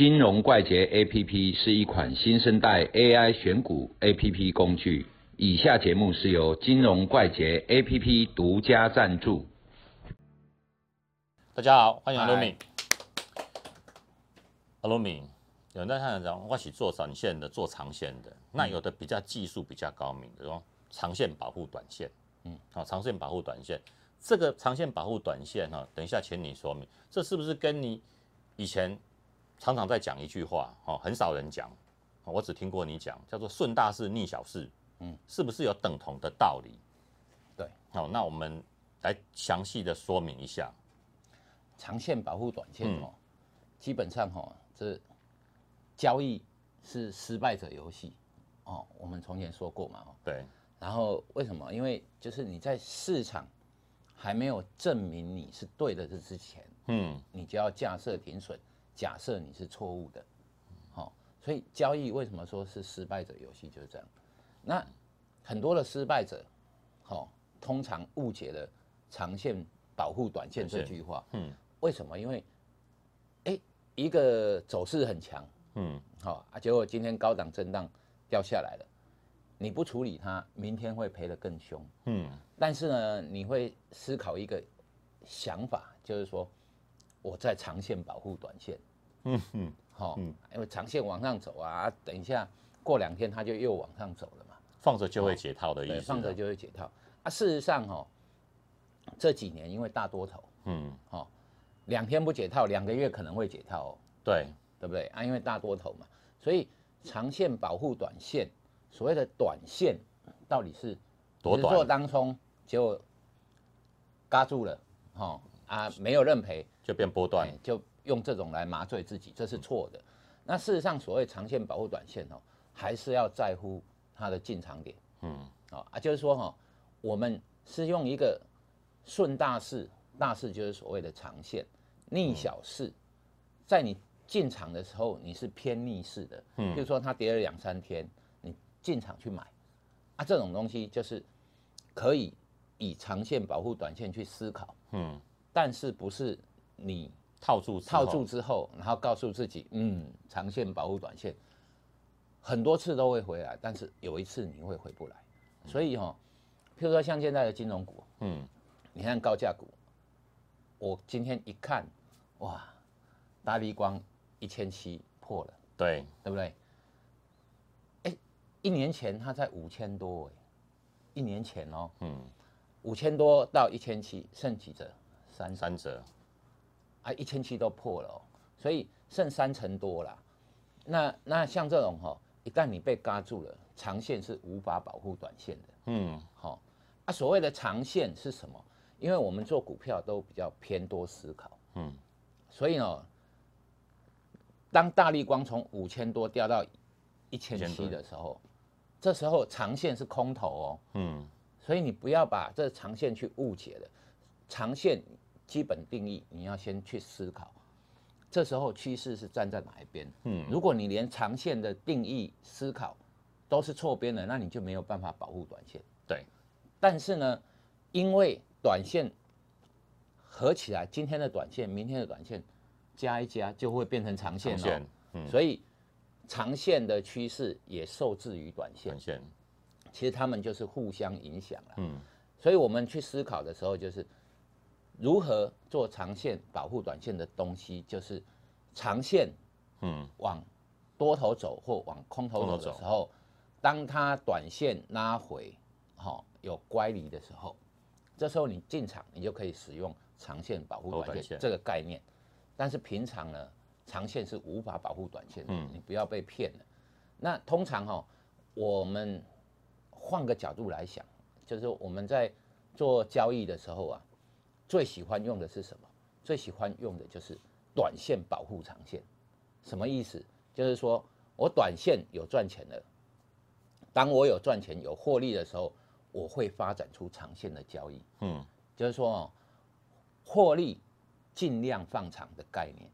金融怪杰 APP 是一款新生代 AI 选股 APP 工具。以下节目是由金融怪杰 APP 独家赞助。大家好，欢迎阿鲁嗨敏。阿罗敏，有人在看讲，我是做短线的，做长线的。那有的比较技术比较高明的，说长线保护短线。嗯，好、长线保护短线，这个长线保护短线哈、等一下请你说明，这是不是跟你以前常常在讲一句话，哦，很少人讲，哦我只听过你讲，叫做顺大事逆小事。嗯，是不是有等同的道理？对，好、那我们来详细的说明一下。长线保护短线嗯哦，基本上哈、这交易是失败者游戏哦。我们从前说过嘛哦，对，然后为什么？因为就是你在市场还没有证明你是对的这之前，嗯，你就要架设停损，假设你是错误的，好、所以交易为什么说是失败者游戏就是这样。那很多的失败者，好、通常误解了长线保护短线这句话。嗯，为什么？因为，哎，一个走势很强，嗯，好、啊，结果今天高档震荡掉下来了，你不处理它，明天会赔得更凶。嗯，但是呢，你会思考一个想法，就是说我在长线保护短线。嗯嗯，好、因为长线往上走啊，等一下过两天它就又往上走了嘛，放着就会解套的意对，思。放着，就会解套啊。事实上哦，这几年因为大多头，嗯，哦，两天不解套，两个月可能会解套哦，对，对不对啊？因为大多头嘛，所以长线保护短线，所谓的短线到底是多短做短当冲，结果嘎住了，哦啊，没有认赔，就变波段哎。就用这种来麻醉自己，这是错的。那事实上，所谓长线保护短线哦，还是要在乎它的进场点。嗯，哦啊，就是说哈、我们是用一个顺大势，大势就是所谓的长线，逆小势，在你进场的时候，你是偏逆势的。嗯，比如说它跌了两三天，你进场去买，啊，这种东西就是可以以长线保护短线去思考。嗯，但是不是你套住套住之后，然后告诉自己，嗯，长线保护短线，很多次都会回来，但是有一次你会回不来。所以哈、譬如说像现在的金融股，嗯，你看高价股，我今天一看，哇，大力光一千七破了，对，对不对？哎，一年前它在五千多哎，一年前哦，嗯，五千多到一千七，剩几折？三三折。啊，一千七都破了哦，所以剩三成多啦。那那像这种哈、一旦你被嘎住了，长线是无法保护短线的。嗯，好、啊，所谓的长线是什么？因为我们做股票都比较偏多思考，嗯，所以呢，当大力光从五千多掉到一千七的时候，这时候长线是空头哦，嗯，所以你不要把这长线去误解了。长线基本定义你要先去思考，这时候趋势是站在哪一边？嗯，如果你连长线的定义思考都是错边的，那你就没有办法保护短线。对，但是呢，因为短线合起来，今天的短线、明天的短线加一加，就会变成长线长了、线，嗯，所以长线的趋势也受制于短线。短，线，其实他们就是互相影响了。嗯，所以我们去思考的时候，就是如何做长线保护短线的东西，就是长线嗯，往多头走或往空头走的时候，当它短线拉回，好、有乖离的时候，这时候你进场，你就可以使用长线保护短线这个概念。但是平常呢，长线是无法保护短线的，嗯你不要被骗了。那通常哈、我们换个角度来想，就是我们在做交易的时候啊，最喜欢用的是什么？最喜欢用的就是短线保护长线。什么意思？就是说我短线有赚钱了，当我有赚钱有获利的时候，我会发展出长线的交易。嗯，就是说哦，获利尽量放长的概念。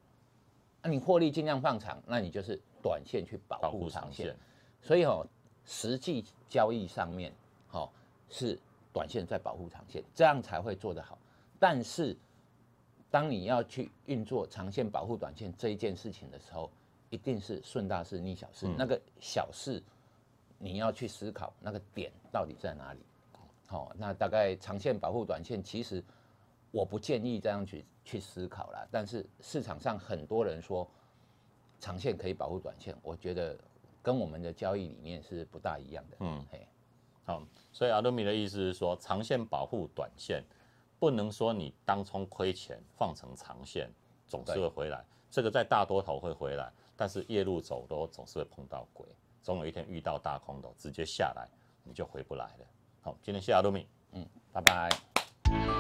那、你获利尽量放长，那你就是短线去保保护护长线。长线，所以哦，实际交易上面，哦是短线在保护长线，这样才会做得好。但是，当你要去运作长线保护短线这一件事情的时候，一定是顺大势逆小势，那个小事你要去思考那个点到底在哪里。好，那大概长线保护短线，其实我不建议这样去去思考啦。但是市场上很多人说长线可以保护短线，我觉得跟我们的交易理念是不大一样的。嗯，嘿，好，所以阿多米的意思是说，长线保护短线，不能说你当冲亏钱放成长线总是会回来，这个在大多头会回来，但是夜路走多总是会碰到鬼，总有一天遇到大空头直接下来，你就回不来了。好，今天谢谢阿多米，嗯，拜拜。